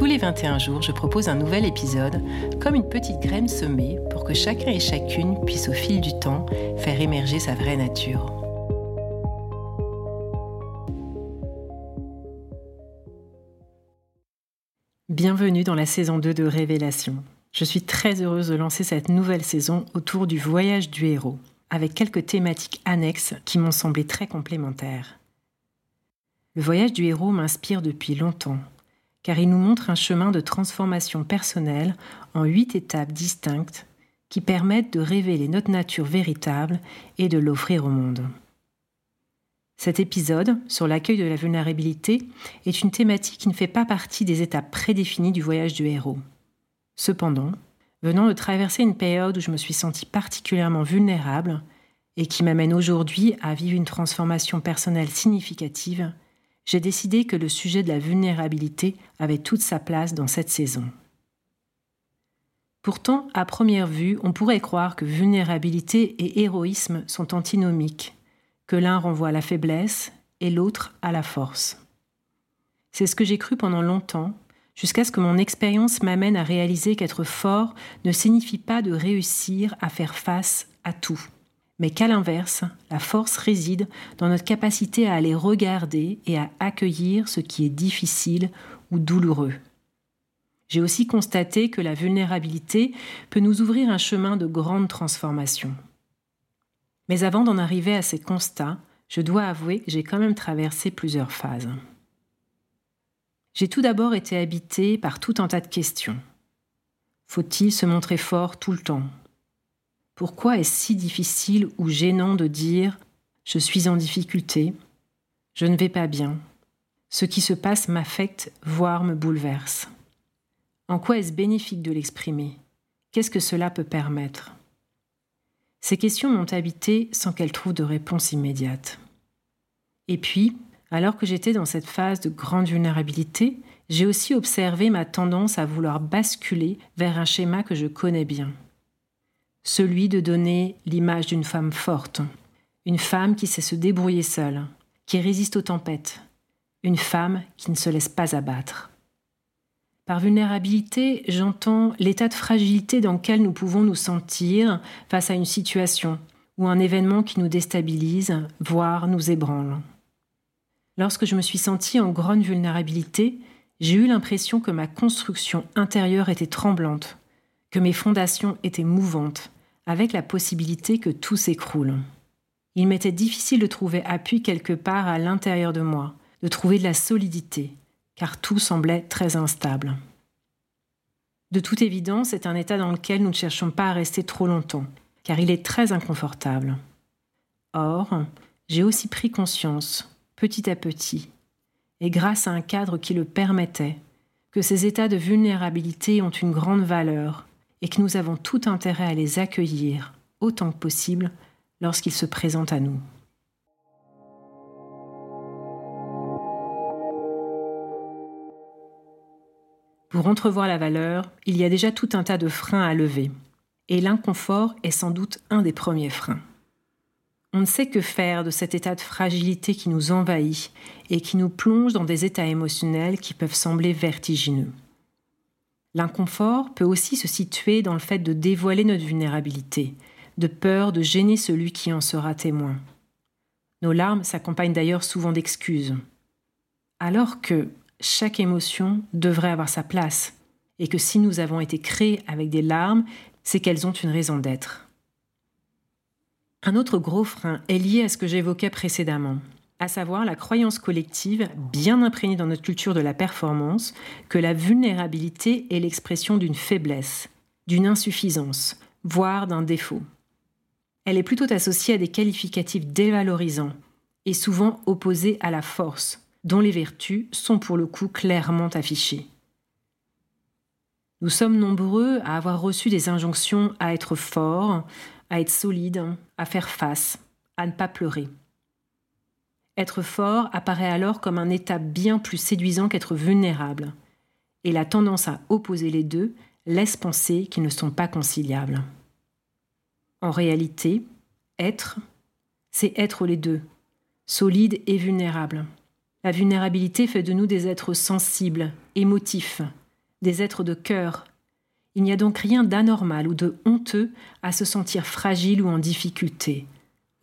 Tous les 21 jours, je propose un nouvel épisode, comme une petite graine semée pour que chacun et chacune puisse au fil du temps faire émerger sa vraie nature. Bienvenue dans la saison 2 de Révélation. Je suis très heureuse de lancer cette nouvelle saison autour du voyage du héros, avec quelques thématiques annexes qui m'ont semblé très complémentaires. Le voyage du héros m'inspire depuis longtemps, car il nous montre un chemin de transformation personnelle en huit étapes distinctes qui permettent de révéler notre nature véritable et de l'offrir au monde. Cet épisode sur l'accueil de la vulnérabilité est une thématique qui ne fait pas partie des étapes prédéfinies du voyage du héros. Cependant, venant de traverser une période où je me suis sentie particulièrement vulnérable et qui m'amène aujourd'hui à vivre une transformation personnelle significative, j'ai décidé que le sujet de la vulnérabilité avait toute sa place dans cette saison. Pourtant, à première vue, on pourrait croire que vulnérabilité et héroïsme sont antinomiques, que l'un renvoie à la faiblesse et l'autre à la force. C'est ce que j'ai cru pendant longtemps jusqu'à ce que mon expérience m'amène à réaliser qu'être fort ne signifie pas de réussir à faire face à tout, mais qu'à l'inverse, la force réside dans notre capacité à aller regarder et à accueillir ce qui est difficile ou douloureux. J'ai aussi constaté que la vulnérabilité peut nous ouvrir un chemin de grande transformation. Mais avant d'en arriver à ces constats, je dois avouer que j'ai quand même traversé plusieurs phases. J'ai tout d'abord été habité par tout un tas de questions. Faut-il se montrer fort tout le temps? Pourquoi est-ce si difficile ou gênant de dire je suis en difficulté, je ne vais pas bien, ce qui se passe m'affecte, voire me bouleverse En quoi est-ce bénéfique de l'exprimer? Qu'est-ce que cela peut permettre? Ces questions m'ont habité sans qu'elles trouvent de réponse immédiate. Et puis, alors que j'étais dans cette phase de grande vulnérabilité, j'ai aussi observé ma tendance à vouloir basculer vers un schéma que je connais bien. Celui de donner l'image d'une femme forte, une femme qui sait se débrouiller seule, qui résiste aux tempêtes, une femme qui ne se laisse pas abattre. Par vulnérabilité, j'entends l'état de fragilité dans lequel nous pouvons nous sentir face à une situation ou un événement qui nous déstabilise, voire nous ébranle. Lorsque je me suis sentie en grande vulnérabilité, j'ai eu l'impression que ma construction intérieure était tremblante, que mes fondations étaient mouvantes, avec la possibilité que tout s'écroule. Il m'était difficile de trouver appui quelque part à l'intérieur de moi, de trouver de la solidité, car tout semblait très instable. De toute évidence, c'est un état dans lequel nous ne cherchons pas à rester trop longtemps, car il est très inconfortable. Or, j'ai aussi pris conscience petit à petit, et grâce à un cadre qui le permettait, que ces états de vulnérabilité ont une grande valeur et que nous avons tout intérêt à les accueillir autant que possible lorsqu'ils se présentent à nous. Pour entrevoir la valeur, il y a déjà tout un tas de freins à lever, et l'inconfort est sans doute un des premiers freins. On ne sait que faire de cet état de fragilité qui nous envahit et qui nous plonge dans des états émotionnels qui peuvent sembler vertigineux. L'inconfort peut aussi se situer dans le fait de dévoiler notre vulnérabilité, de peur de gêner celui qui en sera témoin. Nos larmes s'accompagnent d'ailleurs souvent d'excuses. Alors que chaque émotion devrait avoir sa place, et que si nous avons été créés avec des larmes, c'est qu'elles ont une raison d'être. Un autre gros frein est lié à ce que j'évoquais précédemment, à savoir la croyance collective, bien imprégnée dans notre culture de la performance, que la vulnérabilité est l'expression d'une faiblesse, d'une insuffisance, voire d'un défaut. Elle est plutôt associée à des qualificatifs dévalorisants et souvent opposés à la force, dont les vertus sont pour le coup clairement affichées. Nous sommes nombreux à avoir reçu des injonctions à être forts, à être solide, à faire face, à ne pas pleurer. Être fort apparaît alors comme un état bien plus séduisant qu'être vulnérable, et la tendance à opposer les deux laisse penser qu'ils ne sont pas conciliables. En réalité, être, c'est être les deux, solide et vulnérable. La vulnérabilité fait de nous des êtres sensibles, émotifs, des êtres de cœur. Il n'y a donc rien d'anormal ou de honteux à se sentir fragile ou en difficulté.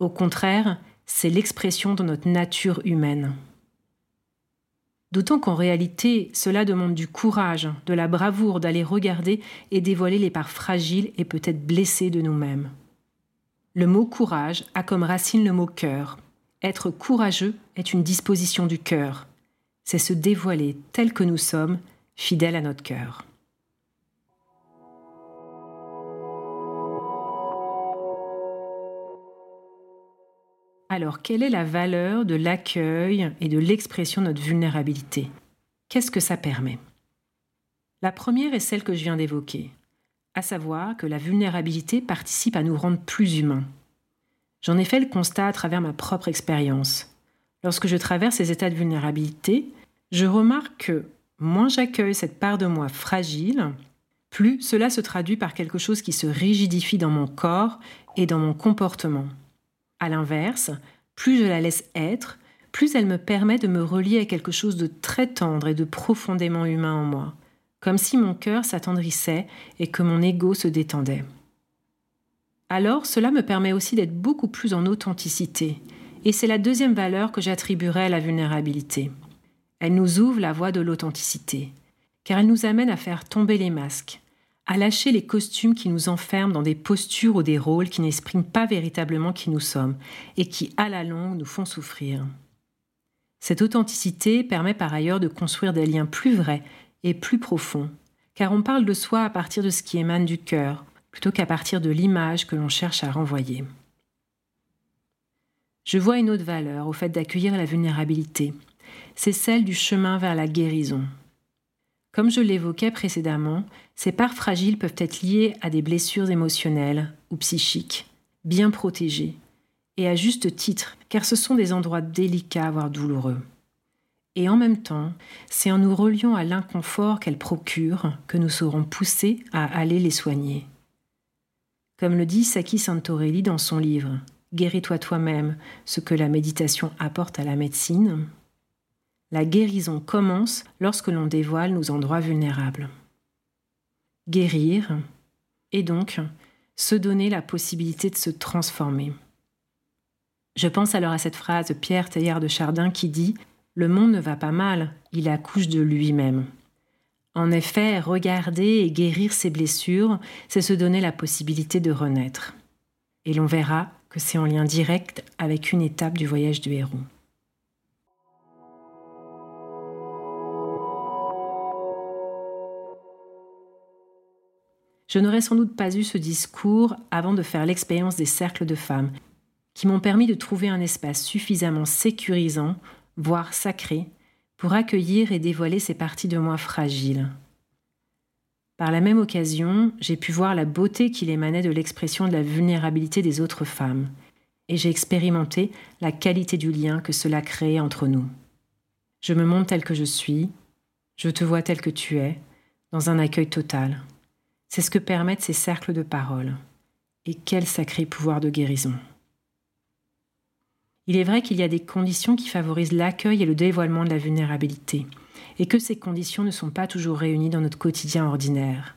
Au contraire, c'est l'expression de notre nature humaine. D'autant qu'en réalité, cela demande du courage, de la bravoure d'aller regarder et dévoiler les parts fragiles et peut-être blessées de nous-mêmes. Le mot courage a comme racine le mot cœur. Être courageux est une disposition du cœur. C'est se dévoiler tel que nous sommes, fidèles à notre cœur. Alors, quelle est la valeur de l'accueil et de l'expression de notre vulnérabilité? Qu'est-ce que ça permet? La première est celle que je viens d'évoquer, à savoir que la vulnérabilité participe à nous rendre plus humains. J'en ai fait le constat à travers ma propre expérience. Lorsque je traverse ces états de vulnérabilité, je remarque que moins j'accueille cette part de moi fragile, plus cela se traduit par quelque chose qui se rigidifie dans mon corps et dans mon comportement. À l'inverse, plus je la laisse être, plus elle me permet de me relier à quelque chose de très tendre et de profondément humain en moi, comme si mon cœur s'attendrissait et que mon ego se détendait. Alors cela me permet aussi d'être beaucoup plus en authenticité, et c'est la deuxième valeur que j'attribuerai à la vulnérabilité. Elle nous ouvre la voie de l'authenticité, car elle nous amène à faire tomber les masques, à lâcher les costumes qui nous enferment dans des postures ou des rôles qui n'expriment pas véritablement qui nous sommes et qui, à la longue, nous font souffrir. Cette authenticité permet par ailleurs de construire des liens plus vrais et plus profonds, car on parle de soi à partir de ce qui émane du cœur, plutôt qu'à partir de l'image que l'on cherche à renvoyer. Je vois une autre valeur au fait d'accueillir la vulnérabilité, c'est celle du chemin vers la guérison. Comme je l'évoquais précédemment, ces parts fragiles peuvent être liées à des blessures émotionnelles ou psychiques, bien protégées, et à juste titre, car ce sont des endroits délicats, voire douloureux. Et en même temps, c'est en nous reliant à l'inconfort qu'elles procurent que nous serons poussés à aller les soigner. Comme le dit Saki Santorelli dans son livre Guéris-toi toi-même, ce que la méditation apporte à la médecine, la guérison commence lorsque l'on dévoile nos endroits vulnérables. Guérir, et donc se donner la possibilité de se transformer. Je pense alors à cette phrase de Pierre Teilhard de Chardin qui dit Le monde ne va pas mal, il accouche de lui-même. En effet, regarder et guérir ses blessures, c'est se donner la possibilité de renaître. Et l'on verra que c'est en lien direct avec une étape du voyage du héros. Je n'aurais sans doute pas eu ce discours avant de faire l'expérience des cercles de femmes, qui m'ont permis de trouver un espace suffisamment sécurisant, voire sacré, pour accueillir et dévoiler ces parties de moi fragiles. Par la même occasion, j'ai pu voir la beauté qu'il émanait de l'expression de la vulnérabilité des autres femmes, et j'ai expérimenté la qualité du lien que cela crée entre nous. Je me montre tel que je suis, je te vois tel que tu es, dans un accueil total. C'est ce que permettent ces cercles de parole. Et quel sacré pouvoir de guérison. Il est vrai qu'il y a des conditions qui favorisent l'accueil et le dévoilement de la vulnérabilité, et que ces conditions ne sont pas toujours réunies dans notre quotidien ordinaire.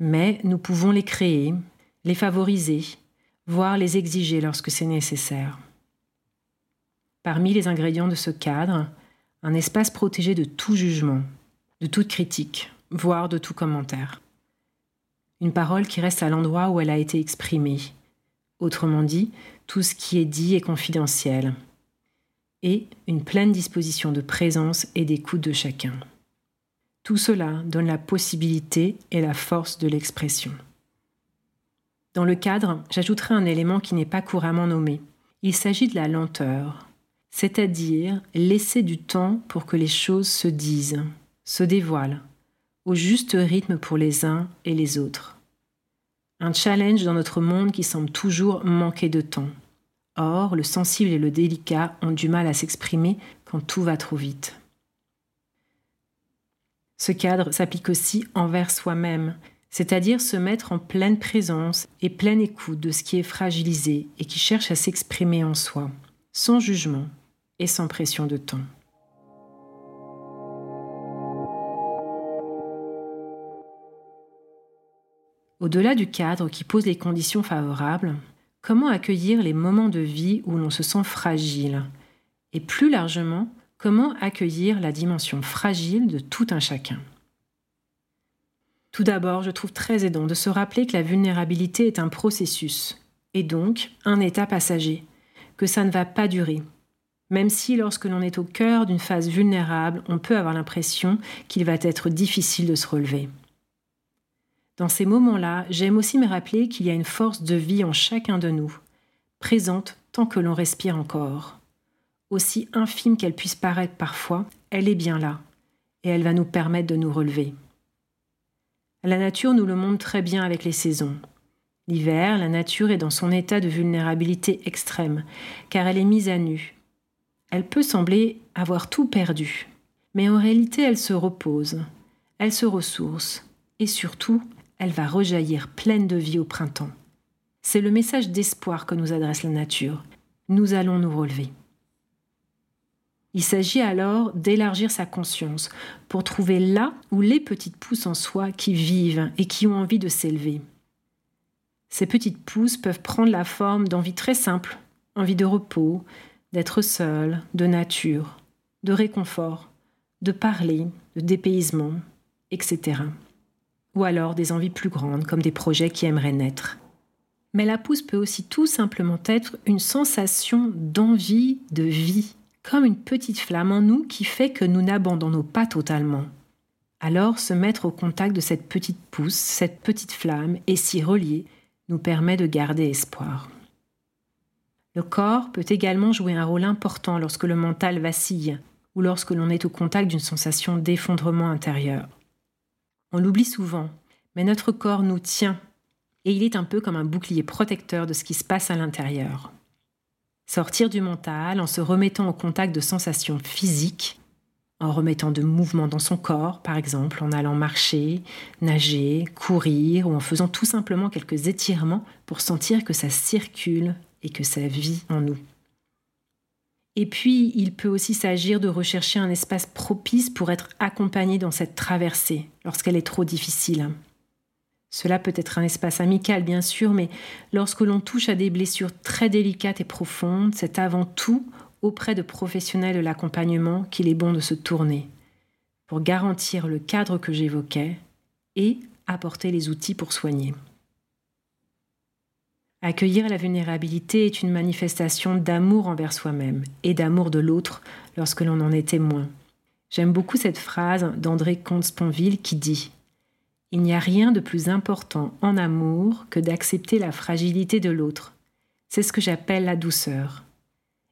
Mais nous pouvons les créer, les favoriser, voire les exiger lorsque c'est nécessaire. Parmi les ingrédients de ce cadre, un espace protégé de tout jugement, de toute critique, voire de tout commentaire une parole qui reste à l'endroit où elle a été exprimée. Autrement dit, tout ce qui est dit est confidentiel. Et une pleine disposition de présence et d'écoute de chacun. Tout cela donne la possibilité et la force de l'expression. Dans le cadre, j'ajouterai un élément qui n'est pas couramment nommé. Il s'agit de la lenteur, c'est-à-dire laisser du temps pour que les choses se disent, se dévoilent, au juste rythme pour les uns et les autres. Un challenge dans notre monde qui semble toujours manquer de temps. Or, le sensible et le délicat ont du mal à s'exprimer quand tout va trop vite. Ce cadre s'applique aussi envers soi-même, c'est-à-dire se mettre en pleine présence et pleine écoute de ce qui est fragilisé et qui cherche à s'exprimer en soi, sans jugement et sans pression de temps. Au-delà du cadre qui pose les conditions favorables, comment accueillir les moments de vie où l'on se sent fragile? Et plus largement, comment accueillir la dimension fragile de tout un chacun? Tout d'abord, je trouve très aidant de se rappeler que la vulnérabilité est un processus, et donc un état passager, que ça ne va pas durer. Même si lorsque l'on est au cœur d'une phase vulnérable, on peut avoir l'impression qu'il va être difficile de se relever. Dans ces moments-là, j'aime aussi me rappeler qu'il y a une force de vie en chacun de nous, présente tant que l'on respire encore. Aussi infime qu'elle puisse paraître parfois, elle est bien là, et elle va nous permettre de nous relever. La nature nous le montre très bien avec les saisons. L'hiver, la nature est dans son état de vulnérabilité extrême, car elle est mise à nu. Elle peut sembler avoir tout perdu, mais en réalité elle se repose, elle se ressource, et surtout elle va rejaillir pleine de vie au printemps. C'est le message d'espoir que nous adresse la nature. Nous allons nous relever. Il s'agit alors d'élargir sa conscience pour trouver là où les petites pousses en soi qui vivent et qui ont envie de s'élever. Ces petites pousses peuvent prendre la forme d'envie très simple, envie de repos, d'être seul, de nature, de réconfort, de parler, de dépaysement, etc ou alors des envies plus grandes, comme des projets qui aimeraient naître. Mais la pousse peut aussi tout simplement être une sensation d'envie, de vie, comme une petite flamme en nous qui fait que nous n'abandonnons pas totalement. Alors se mettre au contact de cette petite pousse, cette petite flamme, et s'y relier, nous permet de garder espoir. Le corps peut également jouer un rôle important lorsque le mental vacille ou lorsque l'on est au contact d'une sensation d'effondrement intérieur. On l'oublie souvent, mais notre corps nous tient et il est un peu comme un bouclier protecteur de ce qui se passe à l'intérieur. Sortir du mental en se remettant au contact de sensations physiques, en remettant de mouvements dans son corps, par exemple en allant marcher, nager, courir ou en faisant tout simplement quelques étirements pour sentir que ça circule et que ça vit en nous. Et puis, il peut aussi s'agir de rechercher un espace propice pour être accompagné dans cette traversée lorsqu'elle est trop difficile. Cela peut être un espace amical, bien sûr, mais lorsque l'on touche à des blessures très délicates et profondes, c'est avant tout auprès de professionnels de l'accompagnement qu'il est bon de se tourner pour garantir le cadre que j'évoquais et apporter les outils pour soigner. Accueillir la vulnérabilité est une manifestation d'amour envers soi-même et d'amour de l'autre lorsque l'on en est témoin. J'aime beaucoup cette phrase d'André Comte-Sponville qui dit Il n'y a rien de plus important en amour que d'accepter la fragilité de l'autre. C'est ce que j'appelle la douceur.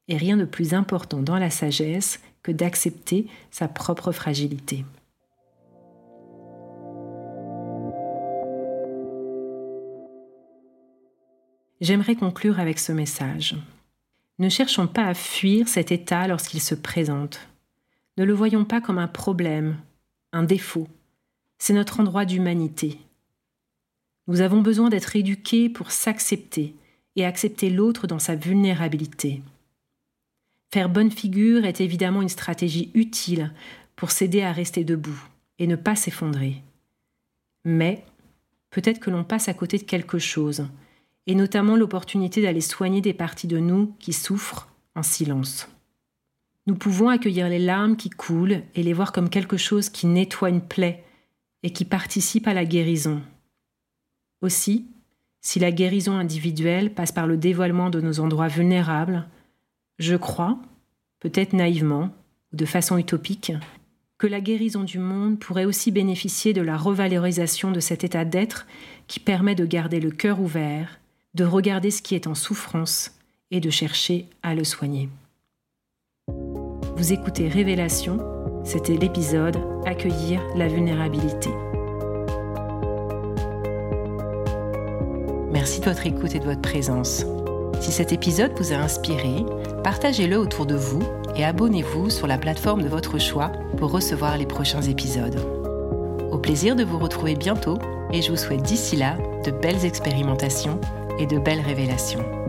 Et rien de plus important dans la sagesse que d'accepter sa propre fragilité. J'aimerais conclure avec ce message. Ne cherchons pas à fuir cet état lorsqu'il se présente. Ne le voyons pas comme un problème, un défaut. C'est notre endroit d'humanité. Nous avons besoin d'être éduqués pour s'accepter et accepter l'autre dans sa vulnérabilité. Faire bonne figure est évidemment une stratégie utile pour s'aider à rester debout et ne pas s'effondrer. Mais peut-être que l'on passe à côté de quelque chose et notamment l'opportunité d'aller soigner des parties de nous qui souffrent en silence. Nous pouvons accueillir les larmes qui coulent et les voir comme quelque chose qui nettoie une plaie et qui participe à la guérison. Aussi, si la guérison individuelle passe par le dévoilement de nos endroits vulnérables, je crois, peut-être naïvement ou de façon utopique, que la guérison du monde pourrait aussi bénéficier de la revalorisation de cet état d'être qui permet de garder le cœur ouvert de regarder ce qui est en souffrance et de chercher à le soigner. Vous écoutez Révélation, c'était l'épisode Accueillir la vulnérabilité. Merci de votre écoute et de votre présence. Si cet épisode vous a inspiré, partagez-le autour de vous et abonnez-vous sur la plateforme de votre choix pour recevoir les prochains épisodes. Au plaisir de vous retrouver bientôt et je vous souhaite d'ici là de belles expérimentations et de belles révélations.